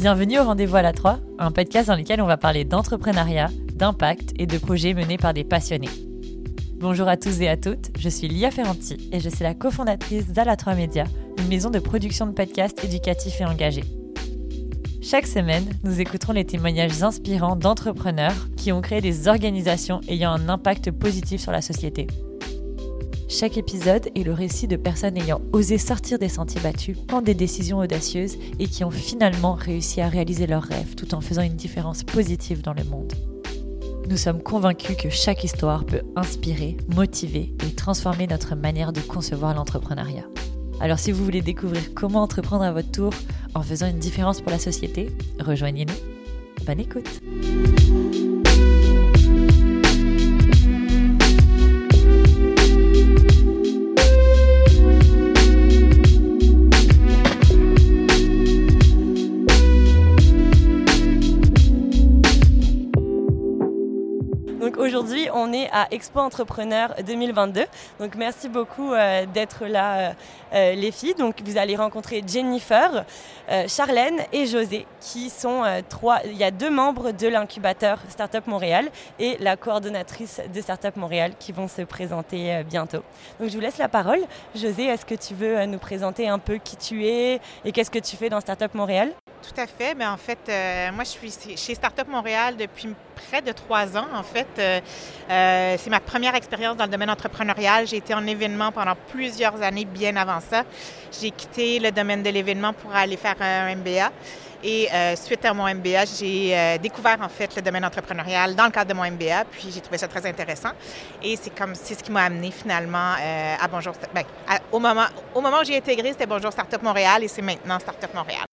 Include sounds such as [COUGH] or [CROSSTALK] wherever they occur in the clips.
Bienvenue au Rendez-vous à la 3, un podcast dans lequel on va parler d'entrepreneuriat, d'impact et de projets menés par des passionnés. Bonjour à tous et à toutes, je suis Lia Ferranti et je suis la cofondatrice d'Ala 3 Média, une maison de production de podcasts éducatifs et engagés. Chaque semaine, nous écouterons les témoignages inspirants d'entrepreneurs qui ont créé des organisations ayant un impact positif sur la société. Chaque épisode est le récit de personnes ayant osé sortir des sentiers battus, prendre des décisions audacieuses et qui ont finalement réussi à réaliser leurs rêves tout en faisant une différence positive dans le monde. Nous sommes convaincus que chaque histoire peut inspirer, motiver et transformer notre manière de concevoir l'entrepreneuriat. Alors si vous voulez découvrir comment entreprendre à votre tour en faisant une différence pour la société, rejoignez-nous. Bonne écoute à Expo Entrepreneur 2022. Donc merci beaucoup euh, d'être là, euh, euh, les filles. Donc vous allez rencontrer Jennifer, Charlène et José, qui sont trois. Il y a deux membres de l'incubateur Startup Montréal et la coordonnatrice de Startup Montréal qui vont se présenter bientôt. Donc je vous laisse la parole. José, est-ce que tu veux nous présenter un peu qui tu es et qu'est-ce que tu fais dans Startup Montréal? Tout à fait. Mais en fait, moi, je suis chez Startup Montréal depuis près de trois ans. En fait, euh, c'est ma première expérience dans le domaine entrepreneurial. J'ai été en événement pendant plusieurs années bien avant ça. J'ai quitté le domaine de l'événement pour aller faire un MBA. Et euh, suite à mon MBA, j'ai euh, découvert en fait le domaine entrepreneurial dans le cadre de mon MBA, puis j'ai trouvé ça très intéressant. Et c'est comme c'est ce qui m'a amené finalement à Bonjour. Ben, au moment au moment où j'ai intégré, c'était Bonjour Startup Montréal et c'est maintenant Startup Montréal.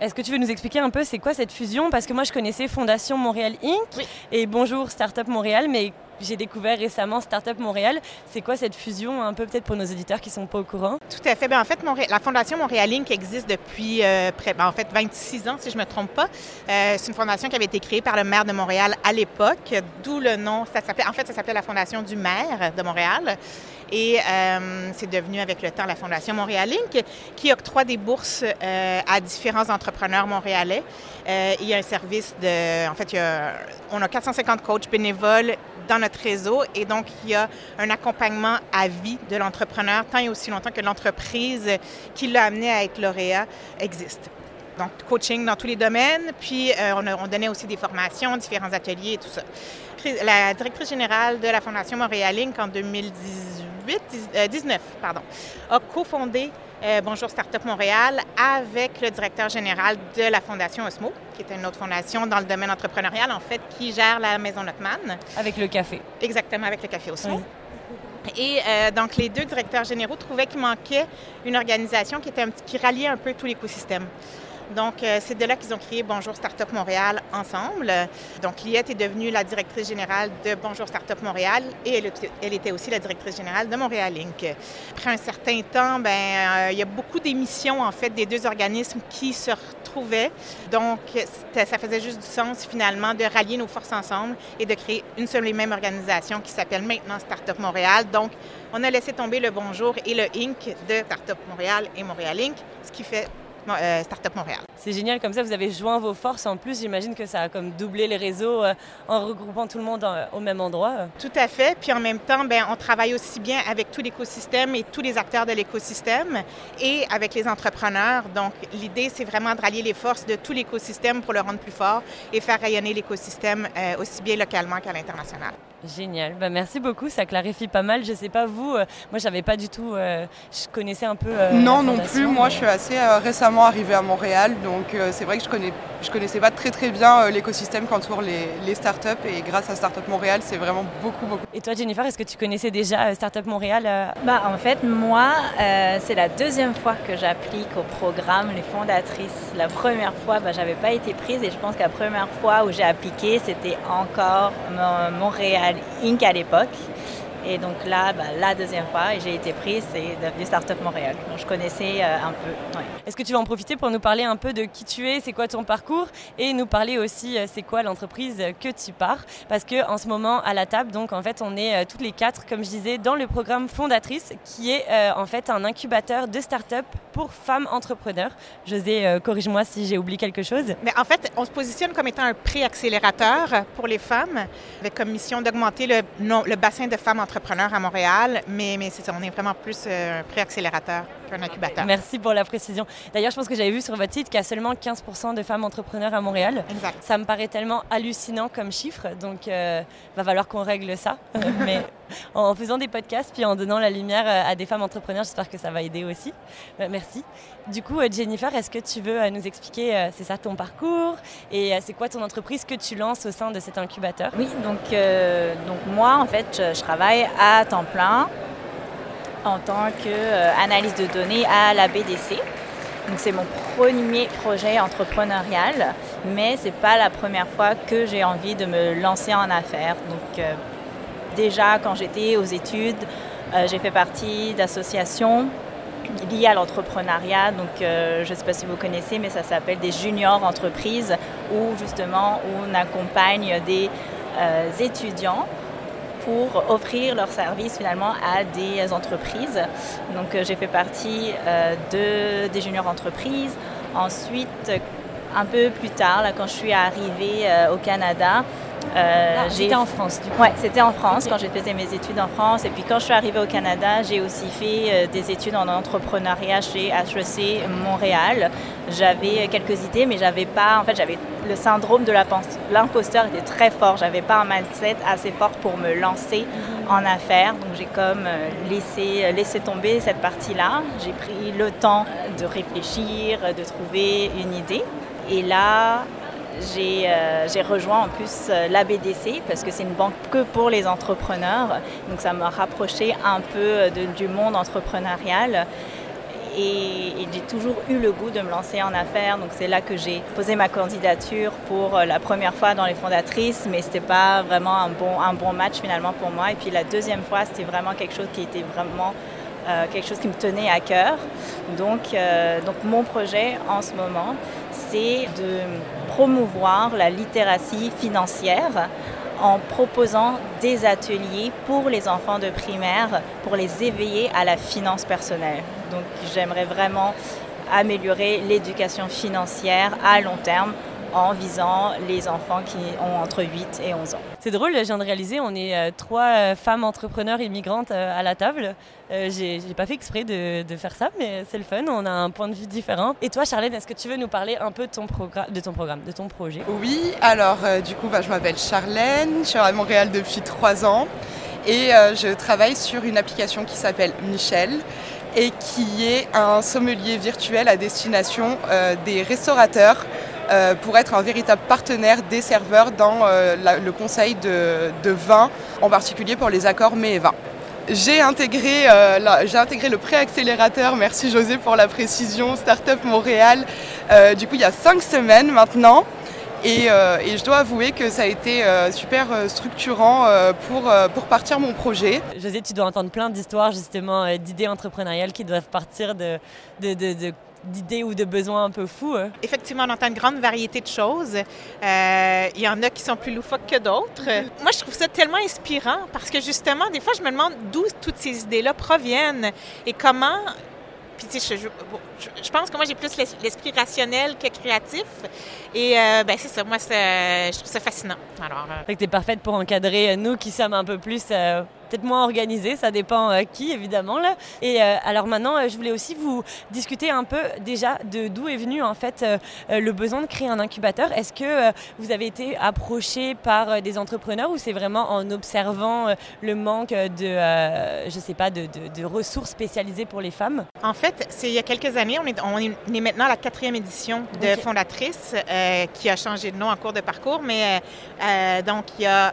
Est-ce que tu veux nous expliquer un peu c'est quoi cette fusion? Parce que moi je connaissais Fondation Montréal Inc. et Bonjour Startup Montréal, mais j'ai découvert récemment Startup Montréal. C'est quoi cette fusion, un peu peut-être pour nos auditeurs qui ne sont pas au courant? Tout à fait. Bien, en fait, la Fondation Montréal Inc. existe depuis euh, près, ben, en fait 26 ans, si je ne me trompe pas. Euh, c'est une fondation qui avait été créée par le maire de Montréal à l'époque, d'où le nom. Ça en fait, ça s'appelait la Fondation du maire de Montréal. Et euh, c'est devenu avec le temps la Fondation Montréal Inc. qui octroie des bourses à différents entrepreneurs montréalais. il y a un service de... En fait, on a 450 coachs bénévoles dans notre réseau et donc il y a un accompagnement à vie de l'entrepreneur tant et aussi longtemps que l'entreprise qui l'a amené à être lauréat existe. Donc, coaching dans tous les domaines, puis euh, on, donnait aussi des formations, différents ateliers et tout ça. La directrice générale de la Fondation Montréal Inc. en 2018, 19, euh, pardon, a cofondé euh, Bonjour Startup Montréal avec le directeur général de la Fondation Osmo, qui est une autre fondation dans le domaine entrepreneurial, en fait, qui gère la Maison Notman. Avec le café. Exactement, avec le café Osmo. Et euh, donc, les deux directeurs généraux trouvaient qu'il manquait une organisation qui, était qui ralliait un peu tout l'écosystème. Donc, euh, c'est de là qu'ils ont créé Bonjour Startup Montréal ensemble. Donc, Liette est devenue la directrice générale de Bonjour Startup Montréal et elle, était aussi la directrice générale de Montréal Inc. Après un certain temps, ben, euh, il y a beaucoup d'émissions, en fait, des deux organismes qui se retrouvaient. Donc, ça faisait juste du sens, finalement, de rallier nos forces ensemble et de créer une seule et même organisation qui s'appelle maintenant Startup Montréal. Donc, on a laissé tomber le Bonjour et le Inc. de Startup Montréal et Montréal Inc., ce qui fait euh, Startup Montréal. C'est génial, comme ça vous avez joint vos forces. En plus, j'imagine que ça a comme doublé les réseaux euh, en regroupant tout le monde euh, au même endroit. Tout à fait. Puis en même temps, ben, on travaille aussi bien avec tout l'écosystème et tous les acteurs de l'écosystème et avec les entrepreneurs. Donc l'idée, c'est vraiment de rallier les forces de tout l'écosystème pour le rendre plus fort et faire rayonner l'écosystème aussi bien localement qu'à l'international. Génial. Ben, merci beaucoup. Ça clarifie pas mal. Je sais pas vous, moi moi j'avais pas du tout, je connaissais un peu. non, non plus. Moi, je suis assez récemment arrivée à Montréal, donc c'est vrai que je connais je connaissais pas très très bien euh, l'écosystème qu'entourent les, les startups et grâce à Startup Montréal, c'est vraiment beaucoup beaucoup. Et toi Jennifer, est-ce que tu connaissais déjà euh, Startup Montréal euh? bah, En fait, moi, c'est la deuxième fois que j'applique au programme Les Fondatrices. La première fois, bah, j'avais pas été prise et je pense que la première fois où j'ai appliqué, c'était encore Montréal Inc. à l'époque. Et donc là, bah, la deuxième fois, j'ai été prise, c'est devenu Startup Montréal. Donc je connaissais euh, un peu. Est-ce que tu vas en profiter pour nous parler un peu de qui tu es, c'est quoi ton parcours, et nous parler aussi euh, c'est quoi l'entreprise que tu pars? Parce que en ce moment à la table, donc en fait on est euh, toutes les quatre, comme je disais, dans le programme Fondatrice, qui est en fait un incubateur de start-up pour femmes entrepreneurs. José, corrige-moi si j'ai oublié quelque chose. Mais en fait, on se positionne comme étant un pré-accélérateur pour les femmes, avec comme mission d'augmenter le, le bassin de femmes entrepreneurs à Montréal, mais, c'est ça, on est vraiment plus euh, pré-accélérateur qu'un incubateur. Merci pour la précision. D'ailleurs, je pense que j'avais vu sur votre site qu'il y a seulement 15% de femmes entrepreneurs à Montréal. Exact. Ça me paraît tellement hallucinant comme chiffre, donc il euh, va falloir qu'on règle ça. [LAUGHS] mais en faisant des podcasts, puis en donnant la lumière euh, à des femmes entrepreneurs, j'espère que ça va aider aussi. merci. Du coup, Jennifer, est-ce que tu veux nous expliquer, c'est ça ton parcours, et c'est quoi ton entreprise que tu lances au sein de cet incubateur? Oui, donc, donc moi, en fait, je travaille à temps plein en tant qu'analyse de données à la BDC. Donc c'est mon premier projet entrepreneurial, mais c'est pas la première fois que j'ai envie de me lancer en affaires. Donc euh, déjà quand j'étais aux études, euh, j'ai fait partie d'associations liées à l'entrepreneuriat. Donc euh, je ne sais pas si vous connaissez, mais ça s'appelle des juniors entreprises où justement on accompagne des étudiants pour offrir leurs services finalement à des entreprises. Donc euh, j'ai fait partie euh, de, des juniors entreprises. Ensuite, un peu plus tard, quand je suis arrivée euh, au Canada, euh, c'était en France, du coup. Ouais, c'était en France quand j'ai fait mes études en France. Et puis quand je suis arrivée au Canada, j'ai aussi fait euh, des études en entrepreneuriat chez HEC Montréal. J'avais quelques idées, mais j'avais pas. En fait, j'avais le syndrome de l'imposteur était très fort. J'avais pas un mindset assez fort pour me lancer mhm. en affaires. Donc j'ai comme euh, laissé, laissé tomber cette partie-là. J'ai pris le temps de réfléchir, de trouver une idée. Et là, euh, j'ai rejoint en plus euh, la BDC parce que c'est une banque que pour les entrepreneurs. Donc ça m'a rapproché un peu euh, du monde entrepreneurial. Et, j'ai toujours eu le goût de me lancer en affaires. Donc c'est là que j'ai posé ma candidature pour la première fois dans les fondatrices, mais ce n'était pas vraiment un bon, un bon match finalement pour moi. Et puis la deuxième fois, c'était vraiment quelque chose qui était vraiment quelque chose qui me tenait à cœur. Donc, donc mon projet en ce moment, c'est de promouvoir la littératie financière en proposant des ateliers pour les enfants de primaire pour les éveiller à la finance personnelle. Donc j'aimerais vraiment améliorer l'éducation financière à long terme en visant les enfants qui ont entre 8 et 11 ans. C'est drôle, je viens de réaliser, on est euh, trois euh, femmes entrepreneurs immigrantes euh, à la table. J'ai pas fait exprès de, faire ça, mais c'est le fun, on a un point de vue différent. Et toi, Charlène, est-ce que tu veux nous parler un peu de ton, de ton programme, de ton projet? Oui, alors du coup, bah, je m'appelle Charlène, je suis à Montréal depuis trois ans et je travaille sur une application qui s'appelle Michel et qui est un sommelier virtuel à destination des restaurateurs pour être un véritable partenaire des serveurs dans euh, le conseil de, vin, en particulier pour les accords mets et. J'ai intégré, euh, intégré le préaccélérateur, merci José pour la précision, Startup Montréal, du coup il y a cinq semaines maintenant. Et, je dois avouer que ça a été super structurant pour, pour partir mon projet. José, tu dois entendre plein d'histoires justement d'idées entrepreneuriales qui doivent partir de, de, de d'idées ou de besoins un peu fous. Hein. Effectivement, on entend une grande variété de choses. Euh, il y en a qui sont plus loufoques que d'autres. Mm-hmm. Moi, je trouve ça tellement inspirant parce que justement, des fois, je me demande d'où toutes ces idées-là proviennent et comment puis, tu sais, je, pense que moi, j'ai plus l'esprit rationnel que créatif. Et, euh, ben, c'est ça. Moi, je trouve ça fascinant. Alors. Euh... Fait parfaite pour encadrer nous qui sommes un peu plus euh, peut-être moins organisé, ça dépend euh, qui évidemment là. Et euh, alors maintenant, euh, je voulais aussi vous discuter un peu déjà de d'où est venu en fait le besoin de créer un incubateur. Est-ce que vous avez été approché par des entrepreneurs ou c'est vraiment en observant le manque de, je sais pas, de, de, ressources spécialisées pour les femmes? En fait, c'est il y a quelques années, on est, on est maintenant à la quatrième édition de Fondatrice qui a changé de nom en cours de parcours, mais donc il y a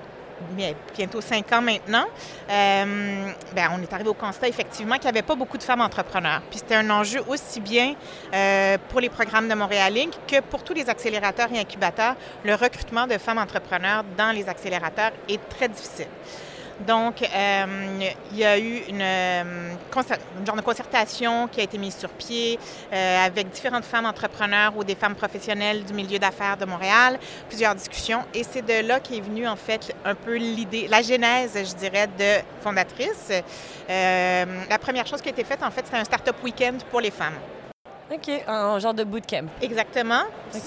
bientôt cinq ans maintenant, euh, ben, on est arrivé au constat effectivement qu'il n'y avait pas beaucoup de femmes entrepreneurs. Puis c'était un enjeu aussi bien euh, pour les programmes de Montréal Inc. que pour tous les accélérateurs et incubateurs. Le recrutement de femmes entrepreneurs dans les accélérateurs est très difficile. Donc, euh, il y a eu une, euh, genre de concertation qui a été mise sur pied euh, avec différentes femmes entrepreneurs ou des femmes professionnelles du milieu d'affaires de Montréal, plusieurs discussions. Et c'est de là qu'est venue, en fait, un peu l'idée, la genèse, je dirais, de fondatrice. la première chose qui a été faite, en fait, c'était un Startup Weekend pour les femmes. OK, un genre de bootcamp. Exactement.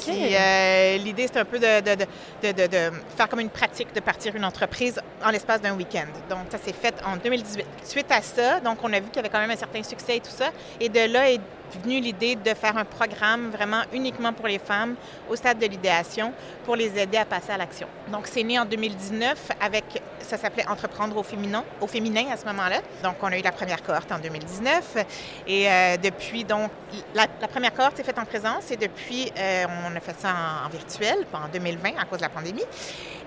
Euh, l'idée, c'est un peu de, de, de, de, faire comme une pratique de partir une entreprise en l'espace d'un week-end. Donc, ça s'est fait en 2018. Suite à ça, donc, on a vu qu'il y avait quand même un certain succès et tout ça. Et de là est venue l'idée de faire un programme vraiment uniquement pour les femmes au stade de l'idéation pour les aider à passer à l'action. Donc, c'est né en 2019 avec, ça s'appelait Entreprendre au féminin, au féminin à ce moment-là. Donc, on a eu la première cohorte en 2019 et euh, depuis, donc, la, première cohorte s'est faite en présence et depuis, euh, on a fait ça en, virtuel en 2020 à cause de la pandémie.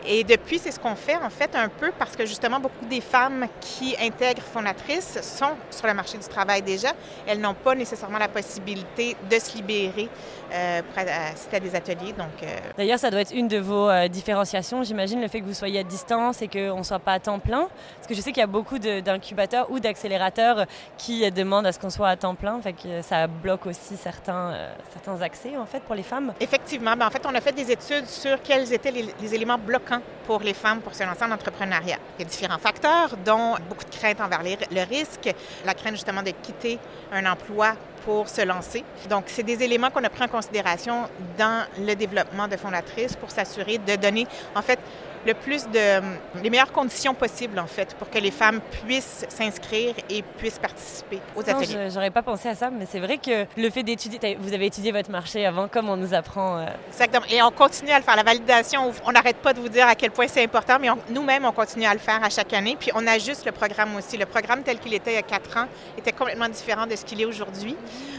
Et depuis, c'est ce qu'on fait en fait un peu parce que justement, beaucoup des femmes qui intègrent Fondatrice sont sur le marché du travail déjà. Elles n'ont pas nécessairement la possibilité de se libérer euh, pour assister à des ateliers. Donc, euh, D'ailleurs, ça doit être une de vos euh, différenciations, j'imagine, le fait que vous soyez à distance et qu'on ne soit pas à temps plein. Parce que je sais qu'il y a beaucoup d'incubateurs ou d'accélérateurs qui demandent à ce qu'on soit à temps plein. Fait que ça bloque aussi certains, certains accès, en fait, pour les femmes. Effectivement. Ben, en fait, on a fait des études sur quels étaient les, les éléments bloquants pour les femmes pour se lancer en entrepreneuriat. Il y a différents facteurs, dont beaucoup de craintes envers le risque, la crainte justement de quitter un emploi pour se lancer. Donc, c'est des éléments qu'on a pris en considération dans le développement de Fondatrice pour s'assurer de donner, en fait, le plus de les meilleures conditions possibles en fait pour que les femmes puissent s'inscrire et puissent participer aux ateliers. J'aurais pas pensé à ça, mais c'est vrai que le fait d'étudier, vous avez étudié votre marché avant, comme on nous apprend. Euh, Exactement. Et on continue à le faire. La validation, on n'arrête pas de vous dire à quel point c'est important, mais nous-mêmes, on continue à le faire à chaque année. Puis on ajuste le programme aussi. Le programme tel qu'il était il y a quatre ans était complètement différent de ce qu'il est aujourd'hui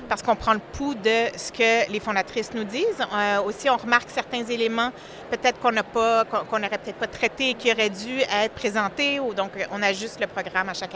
parce qu'on prend le pouls de ce que les fondatrices nous disent. Euh, aussi, on remarque certains éléments peut-être qu'on n'a pas, qu'on n'aurait peut-être pas traité et qui auraient dû être présentés. Ou, donc, on ajuste le programme à chaque,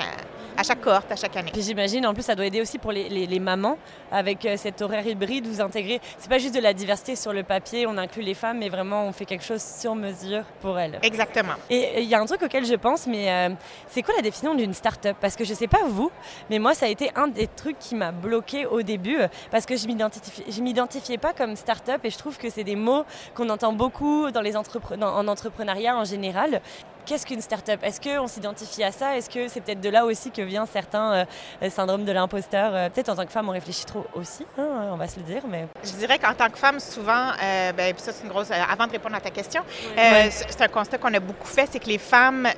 à chaque cohorte, à chaque année. Puis j'imagine, en plus, ça doit aider aussi pour les, les, mamans avec euh, cet horaire hybride, vous intégrez. C'est pas juste de la diversité sur le papier, on inclut les femmes, mais vraiment, on fait quelque chose sur mesure pour elles. Exactement. Et il y a un truc auquel je pense, mais euh, c'est quoi la définition d'une start-up? Parce que je sais pas vous, mais moi, ça a été un des trucs qui m'a bloqué au début parce que je ne m'identifiais pas comme start-up et je trouve que c'est des mots qu'on entend beaucoup dans les en entrepreneuriat en général. Qu'est-ce qu'une start-up? Est-ce qu'on s'identifie à ça? Est-ce que c'est peut-être de là aussi que vient certains euh, syndromes de l'imposteur? Euh, Peut-être en tant que femme, on réfléchit trop aussi, hein, on va se le dire. Mais... Je dirais qu'en tant que femme, souvent, euh, ben, ça c'est une grosse... avant de répondre à ta question, c'est un constat qu'on a beaucoup fait, c'est que les femmes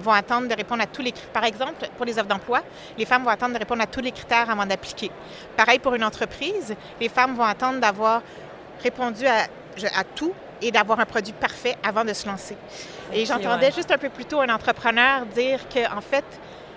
vont attendre de répondre à tous les critères. Par exemple, pour les offres d'emploi, les femmes vont attendre de répondre à tous les critères avant d'appliquer. Pareil pour une entreprise, les femmes vont attendre d'avoir répondu à, à tout et d'avoir un produit parfait avant de se lancer. Et j'entendais juste un peu plus tôt un entrepreneur dire qu'en en fait,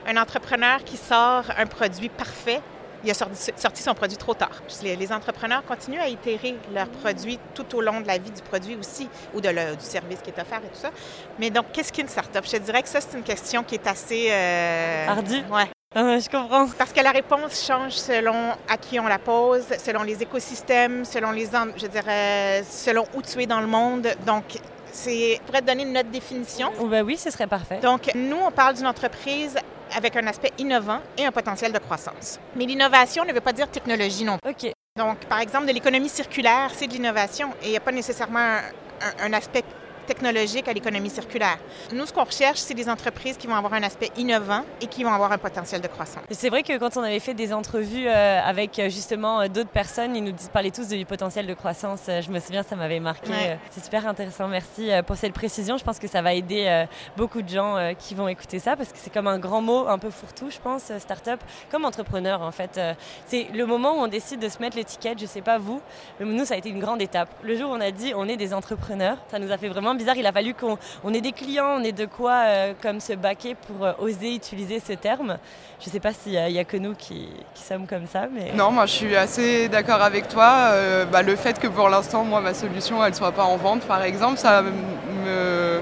un entrepreneur qui sort un produit parfait, il a sorti, son produit trop tard. Les, entrepreneurs continuent à itérer leur produit tout au long de la vie du produit aussi, ou de du service qui est offert et tout ça. Mais donc, qu'est-ce qu'une start-up? Je dirais que ça, c'est une question qui est assez... Euh... Ouais. Ah je comprends. Parce que la réponse change selon à qui on la pose, selon les écosystèmes, selon les, je dirais, selon où tu es dans le monde. Donc, c'est pourrait te donner une autre définition. Oh, ben oui, ce serait parfait. Donc, nous, on parle d'une entreprise avec un aspect innovant et un potentiel de croissance. Mais l'innovation ne veut pas dire technologie non plus. OK. Donc, par exemple, de l'économie circulaire, c'est de l'innovation et il n'y a pas nécessairement un, un aspect technologique à l'économie circulaire. Nous, ce qu'on recherche, c'est des entreprises qui vont avoir un aspect innovant et qui vont avoir un potentiel de croissance. C'est vrai que quand on avait fait des entrevues euh, avec euh, justement euh, d'autres personnes, ils nous parlaient tous du potentiel de croissance. Je me souviens, ça m'avait marqué. C'est super intéressant. Merci pour cette précision. Je pense que ça va aider beaucoup de gens qui vont écouter ça parce que c'est comme un grand mot, un peu fourre-tout, je pense, start-up, comme entrepreneur en fait. C'est le moment où on décide de se mettre l'étiquette, je sais pas vous, mais nous, ça a été une grande étape. Le jour où on a dit on est des entrepreneurs, ça nous a fait vraiment bizarre. Il a fallu qu'on ait des clients, on ait de quoi euh, comme se baquer pour euh, oser utiliser ce terme. Je ne sais pas s'il n'y a, que nous qui, sommes comme ça. Mais... Non, moi je suis assez d'accord avec toi. Euh, bah, le fait que pour l'instant, moi, ma solution, elle ne soit pas en vente, par exemple, ça me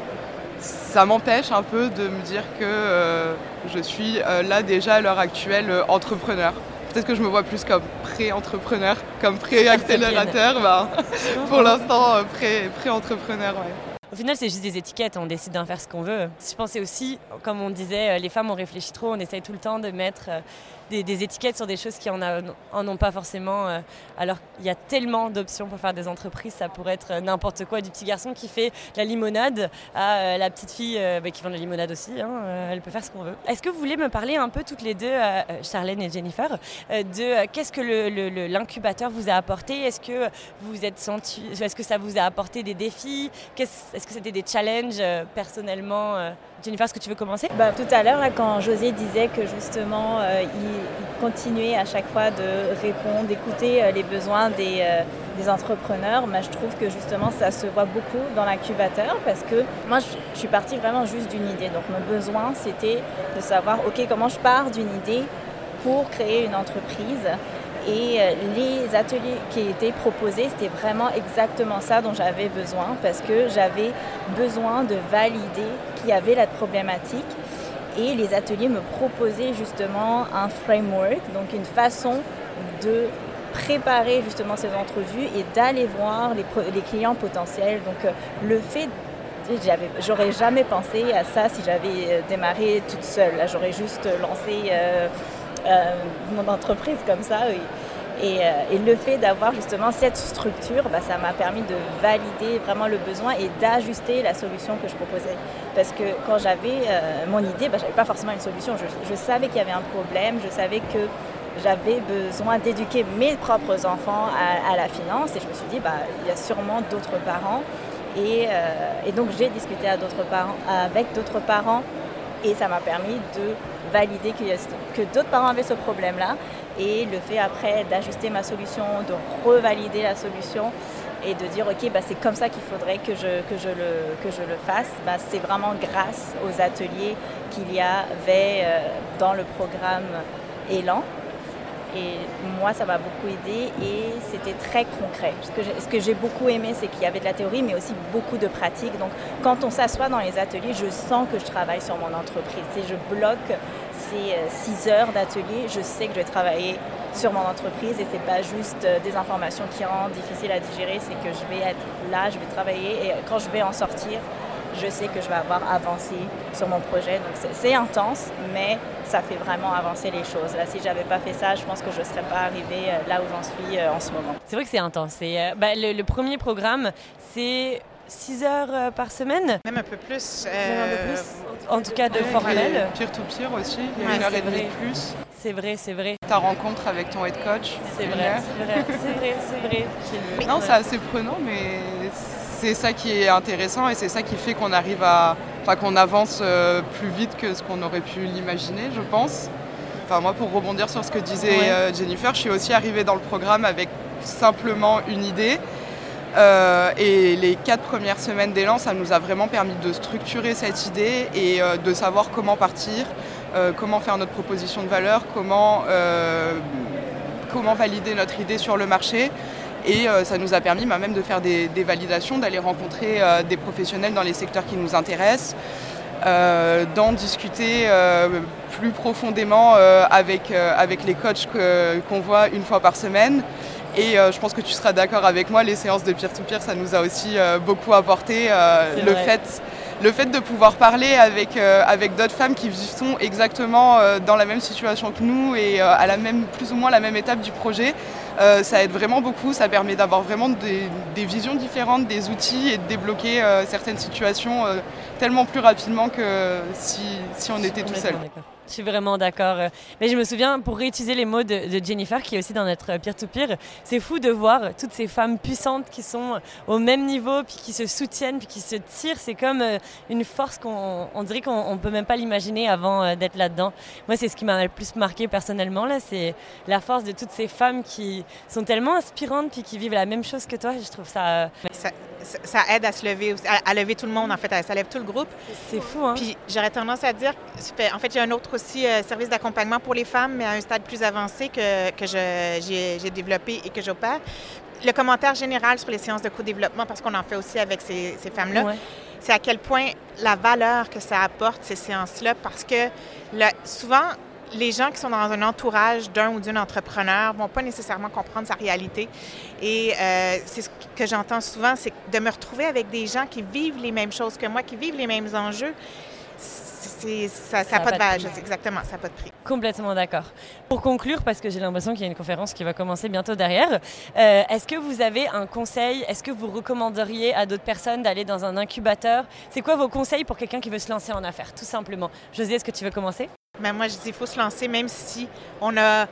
ça m'empêche un peu de me dire que je suis là déjà à l'heure actuelle entrepreneur. Peut-être que je me vois plus comme pré-entrepreneur, comme pré-accélérateur. Bah, [LAUGHS] pour l'instant, pré-entrepreneur. Au final, c'est juste des étiquettes, on décide d'en faire ce qu'on veut. Je pensais aussi, comme on disait, les femmes, on réfléchit trop, on essaye tout le temps de mettre des, étiquettes sur des choses qui en, ont pas forcément. Euh, alors il y a tellement d'options pour faire des entreprises, ça pourrait être n'importe quoi, du petit garçon qui fait la limonade à euh, la petite fille euh, bah, qui vend la limonade aussi, hein, elle peut faire ce qu'on veut. Est-ce que vous voulez me parler un peu toutes les deux, Charlène et Jennifer, de qu'est-ce que l'incubateur vous a apporté? Est-ce que vous êtes senti, est-ce que ça vous a apporté des défis? Est-ce que c'était des challenges personnellement Jennifer, est-ce que tu veux commencer? Bah, Tout à l'heure, quand José disait que justement, euh, il, continuait à chaque fois de répondre, d'écouter euh, les besoins des, euh, des entrepreneurs, bah, je trouve que justement, ça se voit beaucoup dans l'incubateur parce que moi, je, suis partie vraiment juste d'une idée. Donc, mon besoin, c'était de savoir, OK, comment je pars d'une idée pour créer une entreprise et euh, les ateliers qui étaient proposés, c'était vraiment exactement ça dont j'avais besoin parce que j'avais besoin de valider qu'il y avait la problématique. Et les ateliers me proposaient justement un framework, donc une façon de préparer justement ces entrevues et d'aller voir les, clients potentiels. Donc euh, le fait j'aurais jamais pensé à ça si j'avais euh, démarré toute seule. J'aurais juste lancé mon entreprise comme ça. Euh, et, le fait d'avoir justement cette structure, bah, ça m'a permis de valider vraiment le besoin et d'ajuster la solution que je proposais. Parce que quand j'avais euh, mon idée, bah, je n'avais pas forcément une solution. Je, savais qu'il y avait un problème, je savais que j'avais besoin d'éduquer mes propres enfants à, la finance et je me suis dit, bah, il y a sûrement d'autres parents. Et, donc j'ai discuté avec d'autres parents et ça m'a permis de valider que, d'autres parents avaient ce problème-là. Et le fait après d'ajuster ma solution, de revalider la solution et de dire ok bah, c'est comme ça qu'il faudrait que je, que je, le, que je le fasse, bah, c'est vraiment grâce aux ateliers qu'il y avait euh, dans le programme Élan. Et moi, ça m'a beaucoup aidé et c'était très concret. Ce que j'ai beaucoup aimé, c'est qu'il y avait de la théorie, mais aussi beaucoup de pratique. Donc, quand on s'assoit dans les ateliers, je sens que je travaille sur mon entreprise. Et je bloque ces euh, six heures d'atelier, je sais que je vais travailler sur mon entreprise et c'est pas juste euh, des informations qui rendent difficiles à digérer, c'est que je vais être là, je vais travailler et quand je vais en sortir, je sais que je vais avoir avancé sur mon projet. Donc c'est intense, mais ça fait vraiment avancer les choses. Là, si j'avais pas fait ça, je pense que je ne serais pas arrivée euh, là où j'en suis en ce moment. C'est vrai que c'est intense. Bah, le, premier programme, c'est 6 heures par semaine? Même un peu plus. Même un peu plus? En tout cas de formel. Pire to pire aussi, il y a une heure et demie de plus. C'est vrai, c'est vrai. Ta rencontre avec ton head coach. C'est vrai, c'est vrai, c'est vrai, c'est vrai. Non, c'est assez prenant, mais c'est ça qui est intéressant et c'est ça qui fait qu'on arrive à, enfin qu'on avance euh, plus vite que ce qu'on aurait pu l'imaginer, je pense. Enfin moi, pour rebondir sur ce que disait euh, Jennifer, je suis aussi arrivée dans le programme avec simplement une idée euh, et les quatre premières semaines d'élan, ça nous a vraiment permis de structurer cette idée et euh, de savoir comment partir, euh, comment faire notre proposition de valeur, comment, comment valider notre idée sur le marché. Et ça nous a permis bah, même de faire des, validations, d'aller rencontrer des professionnels dans les secteurs qui nous intéressent, d'en discuter plus profondément avec, avec les coachs qu'on voit une fois par semaine. Et euh, je pense que tu seras d'accord avec moi, les séances de peer-to-peer, ça nous a aussi euh, beaucoup apporté. Euh, le, fait, le fait de pouvoir parler avec, avec d'autres femmes qui sont exactement dans la même situation que nous et à la même, plus ou moins la même étape du projet, ça aide vraiment beaucoup. Ça permet d'avoir vraiment des, visions différentes, des outils et de débloquer certaines situations tellement plus rapidement que si, si on était tout seul. Je suis vraiment d'accord. Mais je me souviens, pour réutiliser les mots de, Jennifer, qui est aussi dans notre peer-to-peer, c'est fou de voir toutes ces femmes puissantes qui sont au même niveau, puis qui se soutiennent, puis qui se tirent. C'est comme euh, une force qu'on on dirait qu'on ne peut même pas l'imaginer avant euh, d'être là-dedans. Moi, c'est ce qui m'a le plus marqué personnellement, là, c'est la force de toutes ces femmes qui sont tellement inspirantes, puis qui vivent la même chose que toi. Je trouve ça... Euh, ça ça aide à se lever, à, lever tout le monde, en fait, ça lève tout le groupe. C'est fou, hein? Puis j'aurais tendance à dire, en fait, j'ai un autre aussi euh, service d'accompagnement pour les femmes, mais à un stade plus avancé que, que j'ai développé et que j'opère. Le commentaire général sur les séances de co-développement, parce qu'on en fait aussi avec ces, ces femmes-là, c'est à quel point la valeur que ça apporte, ces séances-là, parce que souvent, les gens qui sont dans un entourage d'un ou d'une entrepreneur vont pas nécessairement comprendre sa réalité. Et euh, c'est ce que j'entends souvent, c'est de me retrouver avec des gens qui vivent les mêmes choses que moi, qui vivent les mêmes enjeux. Ça n'a pas, de valeur, exactement, ça n'a pas de prix. Complètement d'accord. Pour conclure, parce que j'ai l'impression qu'il y a une conférence qui va commencer bientôt derrière, euh, est-ce que vous avez un conseil Est-ce que vous recommanderiez à d'autres personnes d'aller dans un incubateur? C'est quoi vos conseils pour quelqu'un qui veut se lancer en affaires, tout simplement? Josie, est-ce que tu veux commencer? Mais moi, je dis, il faut se lancer, même si on n'a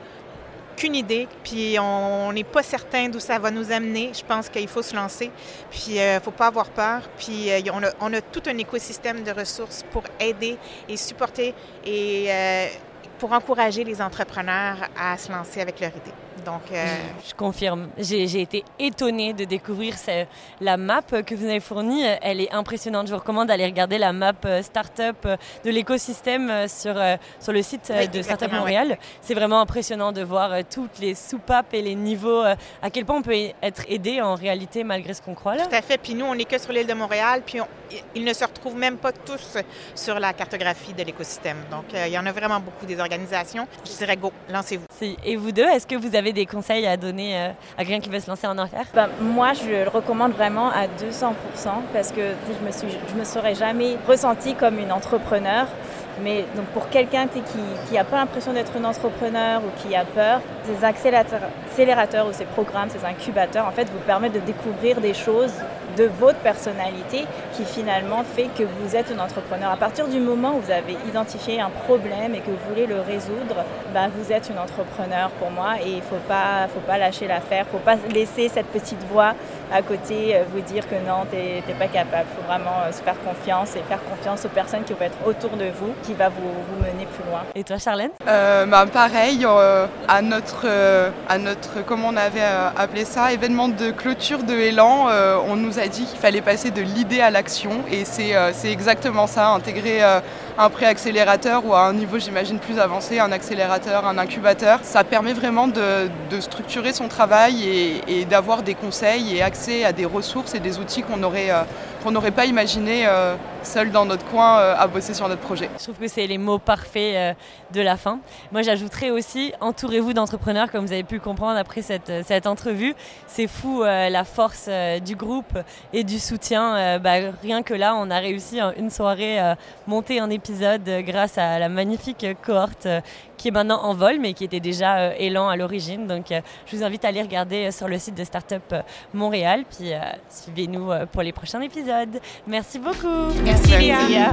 qu'une idée, puis on n'est pas certain d'où ça va nous amener. Je pense qu'il faut se lancer, puis il euh, ne faut pas avoir peur. Puis euh, on, a, on, a, tout un écosystème de ressources pour aider et supporter et euh, pour encourager les entrepreneurs à se lancer avec leur idée. Donc, euh, Je confirme. J'ai été étonnée de découvrir la map que vous avez fournie. Elle est impressionnante. Je vous recommande d'aller regarder la map euh, startup euh, de l'écosystème sur, sur le site de Startup Montréal. C'est vraiment impressionnant de voir toutes les soupapes et les niveaux, à quel point on peut être aidé en réalité malgré ce qu'on croit là. Tout à fait. Puis nous, on n'est que sur l'île de Montréal, puis ils ne se retrouvent même pas tous sur la cartographie de l'écosystème. Donc, il y en a vraiment beaucoup des organisations. Je dirais go, lancez-vous. Et vous deux, est-ce que vous avez des conseils à donner euh, à quelqu'un qui veut se lancer en affaires ben, Moi, je le recommande vraiment à 200% parce que je me, me serais jamais ressentie comme une entrepreneur. Mais donc pour quelqu'un qui n'a pas l'impression d'être un entrepreneur ou qui a peur, ces accélérateurs ou ces programmes, ces incubateurs, en fait, vous permettent de découvrir des choses de votre personnalité qui finalement fait que vous êtes un entrepreneur. À partir du moment où vous avez identifié un problème et que vous voulez le résoudre, ben vous êtes une entrepreneur pour moi et il ne faut pas, faut pas lâcher l'affaire, il ne faut pas laisser cette petite voix à côté euh, vous dire que non, tu n'es pas capable. Il faut vraiment euh, se faire confiance et faire confiance aux personnes qui vont être autour de vous, qui va vous, vous mener plus loin. Et toi, Charlène? Euh, bah, Pareil, à, notre, à notre, comment on avait appelé ça, événement de clôture de Élan, on nous a dit qu'il fallait passer de l'idée à l'action. Et c'est exactement ça, intégrer un préaccélérateur ou à un niveau, j'imagine, plus avancé, un accélérateur, un incubateur. Ça permet vraiment de, structurer son travail et, d'avoir des conseils et accès à des ressources et des outils qu'on n'aurait qu'on n'aurait pas imaginé euh, seul dans notre coin euh, à bosser sur notre projet. Je trouve que c'est les mots parfaits euh, de la fin. Moi, j'ajouterais aussi, entourez-vous d'entrepreneurs, comme vous avez pu comprendre après cette, cette entrevue. C'est fou la force du groupe et du soutien. Bah, rien que là, on a réussi une soirée monter un épisode grâce à la magnifique cohorte qui est maintenant en vol, mais qui était déjà élan à l'origine. Donc, je vous invite à aller regarder sur le site de Startup Montréal. Puis, suivez-nous pour les prochains épisodes. Merci beaucoup. Merci, Léa.